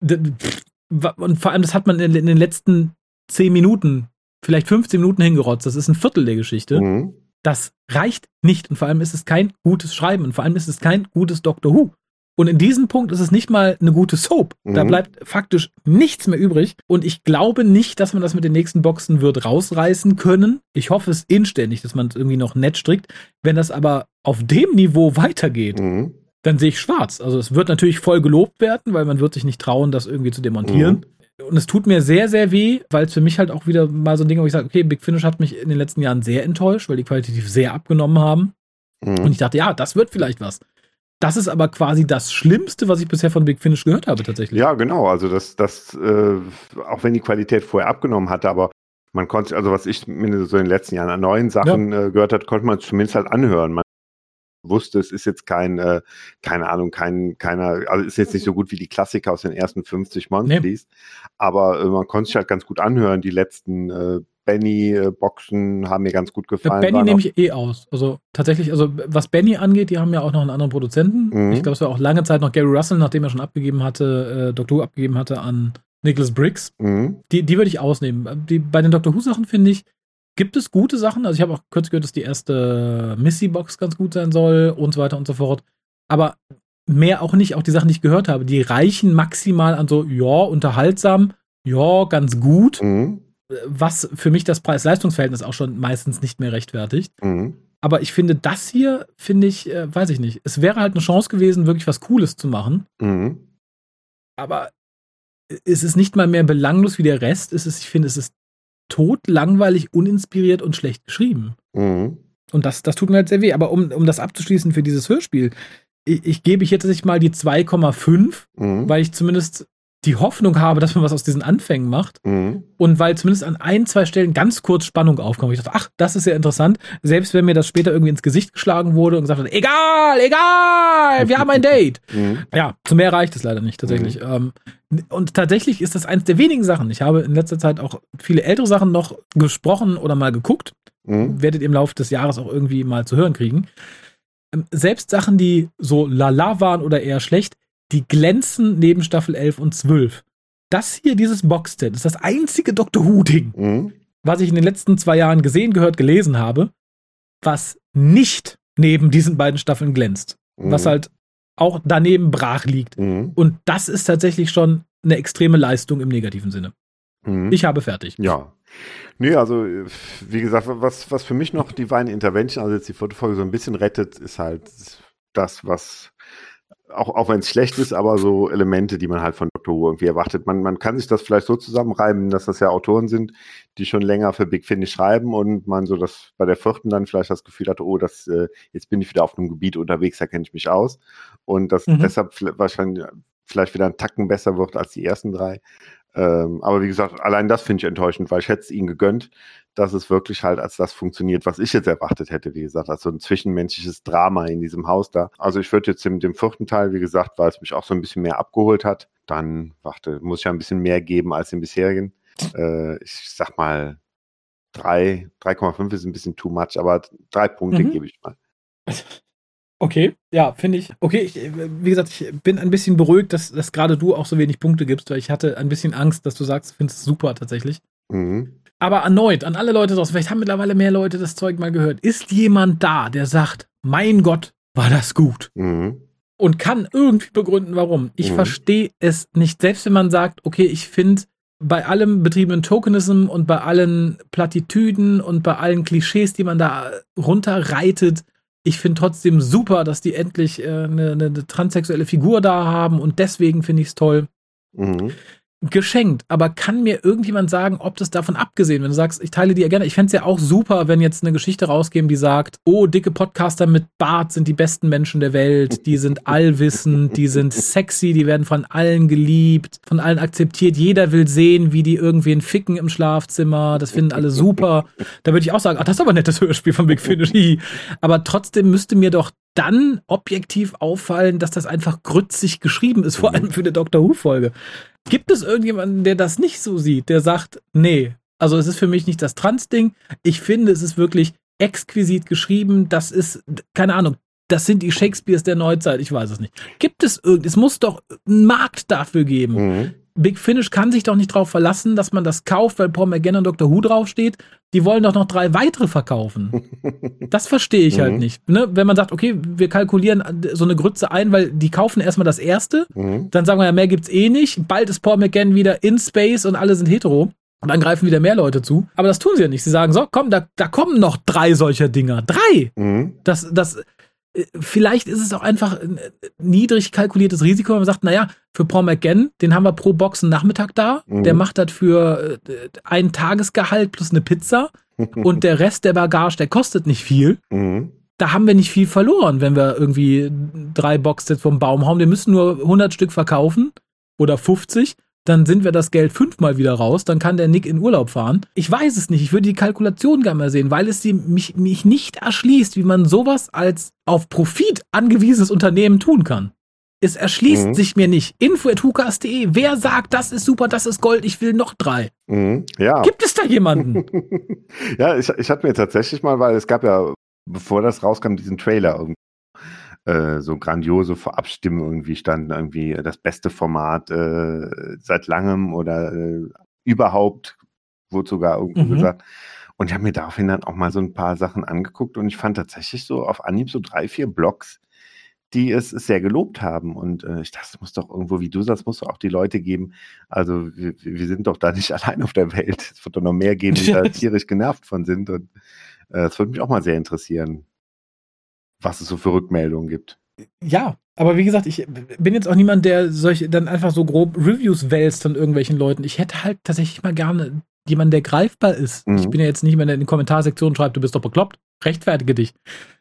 S1: Und vor allem, das hat man in, den letzten 10 Minuten, vielleicht 15 Minuten hingerotzt. Das ist ein Viertel der Geschichte.
S2: Mhm.
S1: Das reicht nicht. Und vor allem ist es kein gutes Schreiben. Und vor allem ist es kein gutes Doctor Who. Und in diesem Punkt ist es nicht mal eine gute Soap. Da
S2: Mhm.
S1: bleibt faktisch nichts mehr übrig. Und ich glaube nicht, dass man das mit den nächsten Boxen wird rausreißen können. Ich hoffe es inständig, dass man es irgendwie noch nett strickt. Wenn das aber auf dem Niveau weitergeht,
S2: Mhm.
S1: dann sehe ich schwarz. Also es wird natürlich voll gelobt werden, weil man wird sich nicht trauen, das irgendwie zu demontieren. Und es tut mir sehr, sehr weh, weil es für mich halt auch wieder mal so ein Ding, wo ich sage, okay, Big Finish hat mich in den letzten Jahren sehr enttäuscht, weil die qualitativ sehr abgenommen haben. Und
S2: Mhm.
S1: ich dachte, ja, das wird vielleicht was. Das ist aber quasi das Schlimmste, was ich bisher von Big Finish gehört habe, tatsächlich.
S2: Ja, genau. Also das, das, äh, auch wenn die Qualität vorher abgenommen hatte, aber man konnte, also was ich so in den letzten Jahren an neuen Sachen äh, gehört hat, konnte man zumindest halt anhören. Man wusste, es ist jetzt kein, äh, keine Ahnung, kein, keiner, also ist jetzt nicht so gut wie die Klassiker aus den ersten 50 Monthlies, aber äh, man konnte sich halt ganz gut anhören. Die letzten äh, Benny-Boxen haben mir ganz gut
S1: Ja,
S2: gefallen.
S1: Benny nehme ich eh aus. Also tatsächlich, also was Benny angeht, die haben ja auch noch einen anderen Produzenten.
S2: Mhm.
S1: Ich glaube, es war auch lange Zeit noch Gary Russell, nachdem er schon abgegeben hatte, äh, Doctor Who abgegeben hatte an Nicholas Briggs.
S2: Mhm.
S1: Die, die würde ich ausnehmen. Die, bei den Doctor Who-Sachen finde ich, gibt es gute Sachen. Also ich habe auch kurz gehört, dass die erste Missy-Box ganz gut sein soll und so weiter und so fort. Aber mehr auch nicht. Auch die Sachen, die ich gehört habe, die reichen maximal an so, ja, unterhaltsam, ja, ganz gut.
S2: Mhm.
S1: Was für mich das Preis-Leistungs-Verhältnis auch schon meistens nicht mehr rechtfertigt.
S2: Mhm.
S1: Aber ich finde, das hier, finde ich, äh, weiß ich nicht. Es wäre halt eine Chance gewesen, wirklich was Cooles zu machen.
S2: Mhm.
S1: aber es ist nicht mal mehr belanglos wie der Rest. Es ist, ich finde, es ist tot, langweilig, uninspiriert und schlecht geschrieben.
S2: Mhm.
S1: Und das, das tut mir halt sehr weh. Aber um, um das abzuschließen für dieses Hörspiel, ich, ich gebe ich jetzt nicht mal die 2,5,
S2: Mhm.
S1: weil ich zumindest die Hoffnung habe, dass man was aus diesen Anfängen macht.
S2: Mhm.
S1: Und weil zumindest an ein, zwei Stellen ganz kurz Spannung aufkommt. Ich dachte, ach, das ist ja interessant. Selbst wenn mir das später irgendwie ins Gesicht geschlagen wurde und gesagt hat, egal, egal, wir haben ein Date. [laughs]
S2: Mhm.
S1: Ja, zu mehr reicht es leider nicht, tatsächlich. Ähm, und tatsächlich ist das eins der wenigen Sachen. Ich habe in letzter Zeit auch viele ältere Sachen noch gesprochen oder mal geguckt.
S2: Mhm.
S1: Werdet ihr im Laufe des Jahres auch irgendwie mal zu hören kriegen. Ähm, selbst Sachen, die so lala waren oder eher schlecht, die glänzen neben Staffel 11 und 12. Das hier, dieses Boxset, ist das einzige Doctor Who-Ding,
S2: Mhm.
S1: was ich in den letzten zwei Jahren gesehen, gehört, gelesen habe, was nicht neben diesen beiden Staffeln glänzt. Was
S2: Mhm.
S1: halt auch daneben brach liegt.
S2: Mhm.
S1: Und das ist tatsächlich schon eine extreme Leistung im negativen Sinne.
S2: Mhm.
S1: Ich habe fertig.
S2: Ja. Nee, also, wie gesagt, was, was für mich noch Divine Intervention, also jetzt die vierte Folge so ein bisschen rettet, ist halt das, was auch, auch wenn es schlecht ist, aber so Elemente, die man halt von Dr. Who irgendwie erwartet. Man, man kann sich das vielleicht so zusammenreiben, dass das ja Autoren sind, die schon länger für Big Finish schreiben und man so das bei der vierten dann vielleicht das Gefühl hat, oh, das, äh, jetzt bin ich wieder auf einem Gebiet unterwegs, da kenne ich mich aus. Und das mhm. deshalb wahrscheinlich vielleicht wieder ein Tacken besser wird als die ersten drei. Ähm, aber wie gesagt, allein das finde ich enttäuschend, weil ich hätte es ihnen gegönnt, dass es wirklich halt als das funktioniert, was ich jetzt erwartet hätte, wie gesagt, als so ein zwischenmenschliches Drama in diesem Haus da. Also ich würde jetzt dem, dem vierten Teil, wie gesagt, weil es mich auch so ein bisschen mehr abgeholt hat, dann, warte, muss ich ja ein bisschen mehr geben als im bisherigen. Äh, ich sag mal, 3,5 ist ein bisschen too much, aber drei Punkte mhm. gebe ich mal. [laughs]
S1: Okay, ja, finde ich. Okay, ich, wie gesagt, ich bin ein bisschen beruhigt, dass, dass gerade du auch so wenig Punkte gibst, weil ich hatte ein bisschen Angst, dass du sagst, du findest es super tatsächlich. Mhm. Aber erneut, an alle Leute draußen, vielleicht haben mittlerweile mehr Leute das Zeug mal gehört. Ist jemand da, der sagt, mein Gott, war das gut? Mhm. Und kann irgendwie begründen, warum. Ich mhm. verstehe es nicht. Selbst wenn man sagt, okay, ich finde bei allem betriebenen Tokenism und bei allen Plattitüden und bei allen Klischees, die man da runterreitet, ich finde trotzdem super, dass die endlich äh, eine, eine, transsexuelle Figur da haben und deswegen finde ich es toll. Mhm geschenkt, aber kann mir irgendjemand sagen, ob das davon abgesehen, wenn du sagst, ich teile dir gerne, ich fände es ja auch super, wenn jetzt eine Geschichte rausgeben, die sagt, oh, dicke Podcaster mit Bart sind die besten Menschen der Welt, die sind [laughs] allwissend, die sind sexy, die werden von allen geliebt, von allen akzeptiert, jeder will sehen, wie die irgendwen ficken im Schlafzimmer, das finden alle super. Da würde ich auch sagen, ach, das ist aber ein nettes Hörspiel von Big Finish. aber trotzdem müsste mir doch dann objektiv auffallen, dass das einfach grützig geschrieben ist, vor allem für eine Doctor Who-Folge. Gibt es irgendjemanden, der das nicht so sieht, der sagt, nee, also es ist für mich nicht das Trans-Ding. Ich finde, es ist wirklich exquisit geschrieben. Das ist, keine Ahnung, das sind die Shakespeares der Neuzeit. Ich weiß es nicht. Gibt es irgend, es muss doch einen Markt dafür geben. Mhm. Big Finish kann sich doch nicht darauf verlassen, dass man das kauft, weil Paul McGann und Dr. Who draufsteht. Die wollen doch noch drei weitere verkaufen. [laughs] Das verstehe ich halt mhm. halt nicht. Ne? Wenn man sagt, okay, wir kalkulieren so eine Grütze ein, weil die kaufen erstmal das erste, mhm. dann sagen wir ja, mehr gibt's eh nicht. Bald ist Paul McGann wieder in Space und alle sind hetero. Und dann greifen wieder mehr Leute zu. Aber das tun sie ja nicht. Sie sagen, so, komm, da, da kommen noch drei solcher Dinger. Drei! Mhm. Das, das, vielleicht ist es auch einfach ein niedrig kalkuliertes Risiko, wenn man sagt, naja, für Paul McGann, den haben wir pro Box einen Nachmittag da, mhm. der macht das für äh, ein Tagesgehalt plus eine Pizza [laughs] und der Rest der Bagage, der kostet nicht viel. Mhm. Da haben wir nicht viel verloren, wenn wir irgendwie drei Boxsets vom Baum hauen. Wir müssen nur 100 Stück verkaufen oder 50 dann sind wir das Geld fünfmal wieder raus, dann kann der Nick in Urlaub fahren. Ich weiß es nicht, ich würde die Kalkulation gerne mal sehen, weil es die, mich, mich nicht erschließt, wie man sowas als auf Profit angewiesenes Unternehmen tun kann. Es erschließt mhm. sich mir nicht. Info.hukas.de. Wer sagt, das ist super, das ist Gold, ich will noch drei? Mhm. Ja. Gibt es da jemanden? [laughs]
S2: ja, ich, ich hatte mir tatsächlich mal, weil es gab ja, bevor das rauskam, diesen Trailer äh, so grandiose Vorabstimmen irgendwie standen, irgendwie das beste Format äh, seit langem oder äh, überhaupt, wurde sogar irgendwo mhm. gesagt. Und ich habe mir daraufhin dann auch mal so ein paar Sachen angeguckt und ich fand tatsächlich so auf Anhieb so drei, vier Blogs, die es sehr gelobt haben. Und äh, ich dachte, es muss doch irgendwo, wie du sagst, muss doch auch die Leute geben. Also wir, wir sind doch da nicht [laughs] allein auf der Welt. Es wird doch noch mehr geben, die da tierisch genervt von sind. Und äh, würde mich auch mal sehr interessieren was es so für Rückmeldungen gibt.
S1: Ja, aber wie gesagt, ich bin jetzt auch niemand, der solche dann einfach so grob Reviews wälzt von irgendwelchen Leuten. Ich hätte halt tatsächlich mal gerne jemanden, der greifbar ist. Mhm. Ich bin ja jetzt nicht mehr in den Kommentarsektionen schreibt, du bist doch bekloppt. Rechtfertige dich.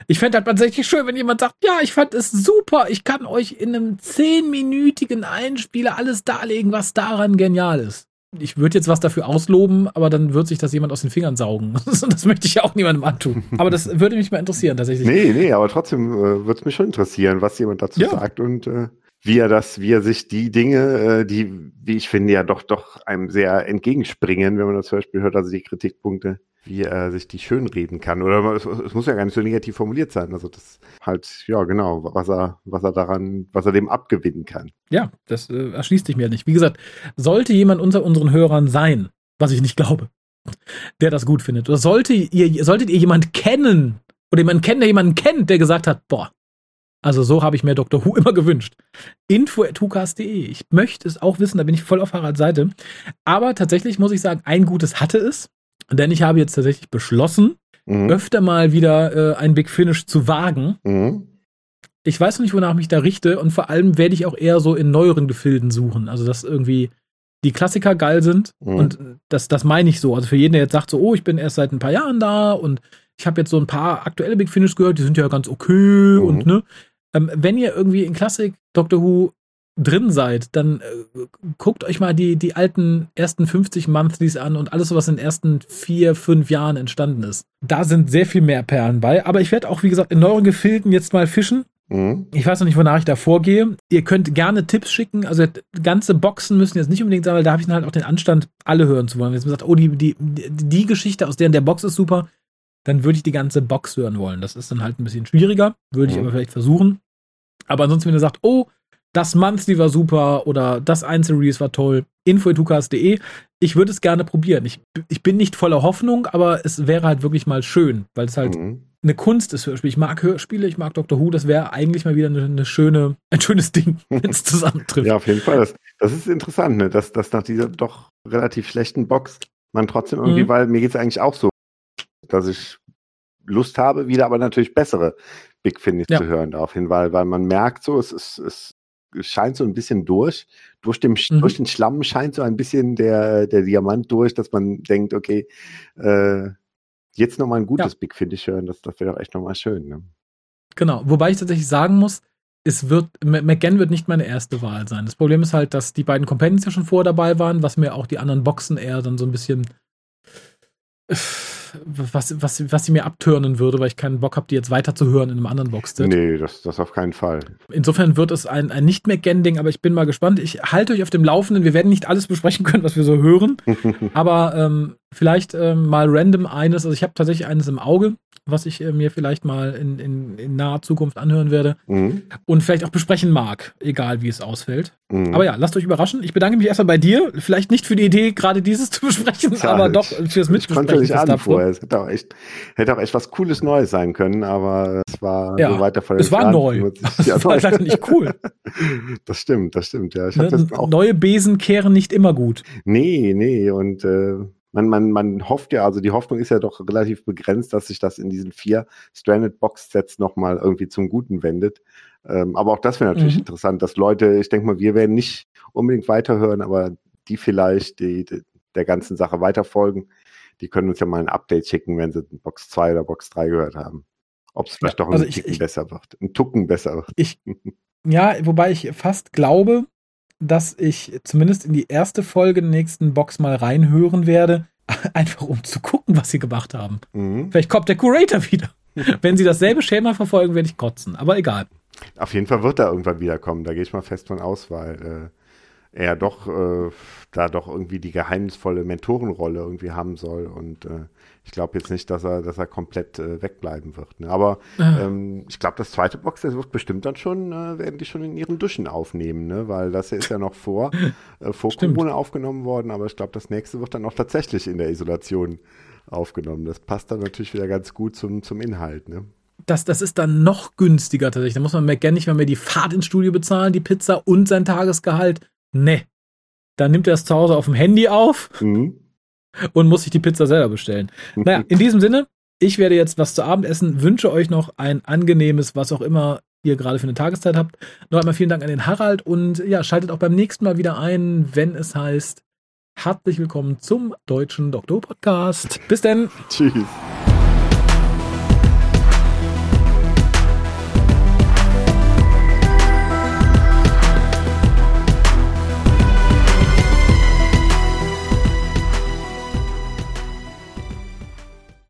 S1: Ich fände halt tatsächlich schön, wenn jemand sagt, ja, ich fand es super. Ich kann euch in einem zehnminütigen Einspieler alles darlegen, was daran genial ist ich würde jetzt was dafür ausloben, aber dann wird sich das jemand aus den Fingern saugen. [laughs] das möchte ich ja auch niemandem antun. Aber das würde mich mal interessieren, tatsächlich.
S2: Nee, nee, aber trotzdem äh, würde es mich schon interessieren, was jemand dazu ja. sagt und äh, wie er das, wie er sich die Dinge, äh, die, wie ich finde, ja doch, doch einem sehr entgegenspringen, wenn man das zum Beispiel hört, also die Kritikpunkte, wie er sich die schönreden kann. Oder es, es, muss ja gar nicht so negativ formuliert sein. Also das halt, ja, genau, was er, was er daran, was er dem abgewinnen kann.
S1: Ja, das äh, erschließt sich mir nicht. Wie gesagt, sollte jemand unter unseren Hörern sein, was ich nicht glaube, der das gut findet, oder sollte ihr, solltet ihr jemand kennen, oder jemanden kennen, der jemanden kennt, der gesagt hat, boah, also so habe ich mir Dr. Who [laughs] immer gewünscht. Info.hukas.de. Ich möchte es auch wissen, da bin ich voll auf Haralds Seite. Aber tatsächlich muss ich sagen, ein Gutes hatte es. Denn ich habe jetzt tatsächlich beschlossen, mhm. öfter mal wieder äh, ein Big Finish zu wagen. Mhm. ich weiß noch nicht, wonach ich mich da richte und vor allem werde ich auch eher so in neueren Gefilden suchen. Also, dass irgendwie die Klassiker geil sind mhm. und das, das meine ich so. Also für jeden, der jetzt sagt so, oh, ich bin erst seit ein paar Jahren da und ich habe jetzt so ein paar aktuelle Big Finish gehört, die sind ja ganz okay mhm. und ne. Ähm, wenn ihr irgendwie in Klassik Doctor Who drin seid, dann äh, guckt euch mal die, die alten ersten 50 Monthlies an und alles, was in den ersten vier, fünf Jahren entstanden ist. Da sind sehr viel mehr Perlen bei. Aber ich werde auch, wie gesagt, in neueren Gefilden jetzt mal fischen. Mhm. Ich weiß noch nicht, wonach ich da vorgehe. Ihr könnt gerne Tipps schicken. Also ganze Boxen müssen jetzt nicht unbedingt sein, weil da habe ich dann halt auch den Anstand, alle hören zu wollen. Wenn man sagt, oh, die, die, die Geschichte aus der der Box ist super, dann würde ich die ganze Box hören wollen. Das ist dann halt ein bisschen schwieriger, würde ich mhm. aber vielleicht versuchen. Aber ansonsten, wenn ihr sagt, oh, das Monthly war super oder das Einzelrelease war toll, info.tukas.de. Ich würde es gerne probieren. Ich, ich bin nicht voller Hoffnung, aber es wäre halt wirklich mal schön, weil es halt mhm. eine Kunst ist, Hörspiel. Ich mag Hörspiele, ich mag Doctor Who, das wäre eigentlich mal wieder eine, eine, schöne, ein schönes Ding, [laughs] wenn es zusammentrifft.
S2: Ja, auf jeden Fall. Das, das ist interessant, ne? dass, dass nach dieser doch relativ schlechten Box man trotzdem irgendwie, mhm. weil mir geht es eigentlich auch so, dass ich Lust habe, wieder aber natürlich bessere Big Finish ja. zu hören daraufhin, weil, weil man merkt so, es ist, es scheint so ein bisschen durch. Durch, dem, mhm. durch den Schlamm scheint so ein bisschen der, der Diamant durch, dass man denkt, okay, äh, jetzt nochmal ein gutes ja. Big Finish hören, das, das wäre doch echt nochmal schön. Ne?
S1: Genau, wobei ich tatsächlich sagen muss, es wird, McGann wird nicht meine erste Wahl sein. Das Problem ist halt, dass die beiden Companions ja schon vorher dabei waren, was mir auch die anderen Boxen eher dann so ein bisschen was, was, was sie mir abtörnen würde, weil ich keinen Bock habe, die jetzt weiterzuhören in einem anderen Boxset.
S2: Nee, das, das auf keinen Fall.
S1: Insofern wird es ein, ein nicht mehr Gen-Ding, aber ich bin mal gespannt. Ich halte euch auf dem Laufenden. Wir werden nicht alles besprechen können, was wir so hören. [laughs] aber ähm, vielleicht ähm, mal random eines. Also ich habe tatsächlich eines im Auge was ich äh, mir vielleicht mal in, in, in naher Zukunft anhören werde mhm. und vielleicht auch besprechen mag, egal wie es ausfällt. Mhm. Aber ja, lasst euch überraschen. Ich bedanke mich erstmal bei dir. Vielleicht nicht für die Idee, gerade dieses [laughs] zu besprechen, ja, aber doch fürs Mitbesprechen.
S2: Ich konnte nicht vorher. Es hätte auch, echt, hätte auch echt was Cooles Neues sein können, aber es war
S1: ja, so weiter von Es war neu. Es war leider nicht cool. [laughs]
S2: Das stimmt, das stimmt, ja.
S1: Ich ne, das auch Neue Besen kehren nicht immer gut.
S2: Nee, nee, und äh, man, man, man hofft ja, also die Hoffnung ist ja doch relativ begrenzt, dass sich das in diesen vier Stranded Box Sets nochmal irgendwie zum Guten wendet. Ähm, aber auch das wäre natürlich mhm. interessant, dass Leute, ich denke mal, wir werden nicht unbedingt weiterhören, aber die vielleicht die, die, der ganzen Sache weiterfolgen, die können uns ja mal ein Update schicken, wenn sie Box 2 oder Box 3 gehört haben. Ob es vielleicht ja, doch ein also Ticken ich, besser wird. Ein Tucken besser wird.
S1: Ich, ja, wobei ich fast glaube, dass ich zumindest in die erste Folge der nächsten Box mal reinhören werde, [laughs] einfach um zu gucken, was sie gemacht haben. Mhm. Vielleicht kommt der Curator wieder. [laughs] Wenn sie dasselbe Schema verfolgen, werde ich kotzen, aber egal.
S2: Auf jeden Fall wird er irgendwann wiederkommen, da gehe ich mal fest von aus, weil äh, er doch äh, da doch irgendwie die geheimnisvolle Mentorenrolle irgendwie haben soll und äh, ich glaube jetzt nicht, dass er, dass er komplett äh, wegbleiben wird. Ne? Aber ah. ähm, ich glaube, das zweite Box, das wird bestimmt dann schon, äh, werden die schon in ihren Duschen aufnehmen, ne? Weil das ist ja noch vor, [laughs] äh, vor Corona aufgenommen worden, aber ich glaube, das nächste wird dann auch tatsächlich in der Isolation aufgenommen. Das passt dann natürlich wieder ganz gut zum, zum Inhalt, ne?
S1: Das, das ist dann noch günstiger tatsächlich. Da muss man McGann nicht mehr, mehr die Fahrt ins Studio bezahlen, die Pizza und sein Tagesgehalt. Ne. Dann nimmt er es zu Hause auf dem Handy auf. Mhm und muss sich die Pizza selber bestellen. Naja, in diesem Sinne, ich werde jetzt was zu Abend essen, wünsche euch noch ein angenehmes, was auch immer ihr gerade für eine Tageszeit habt. Noch einmal vielen Dank an den Harald und ja, schaltet auch beim nächsten Mal wieder ein, wenn es heißt, herzlich willkommen zum deutschen Doktor Podcast. Bis denn. Tschüss.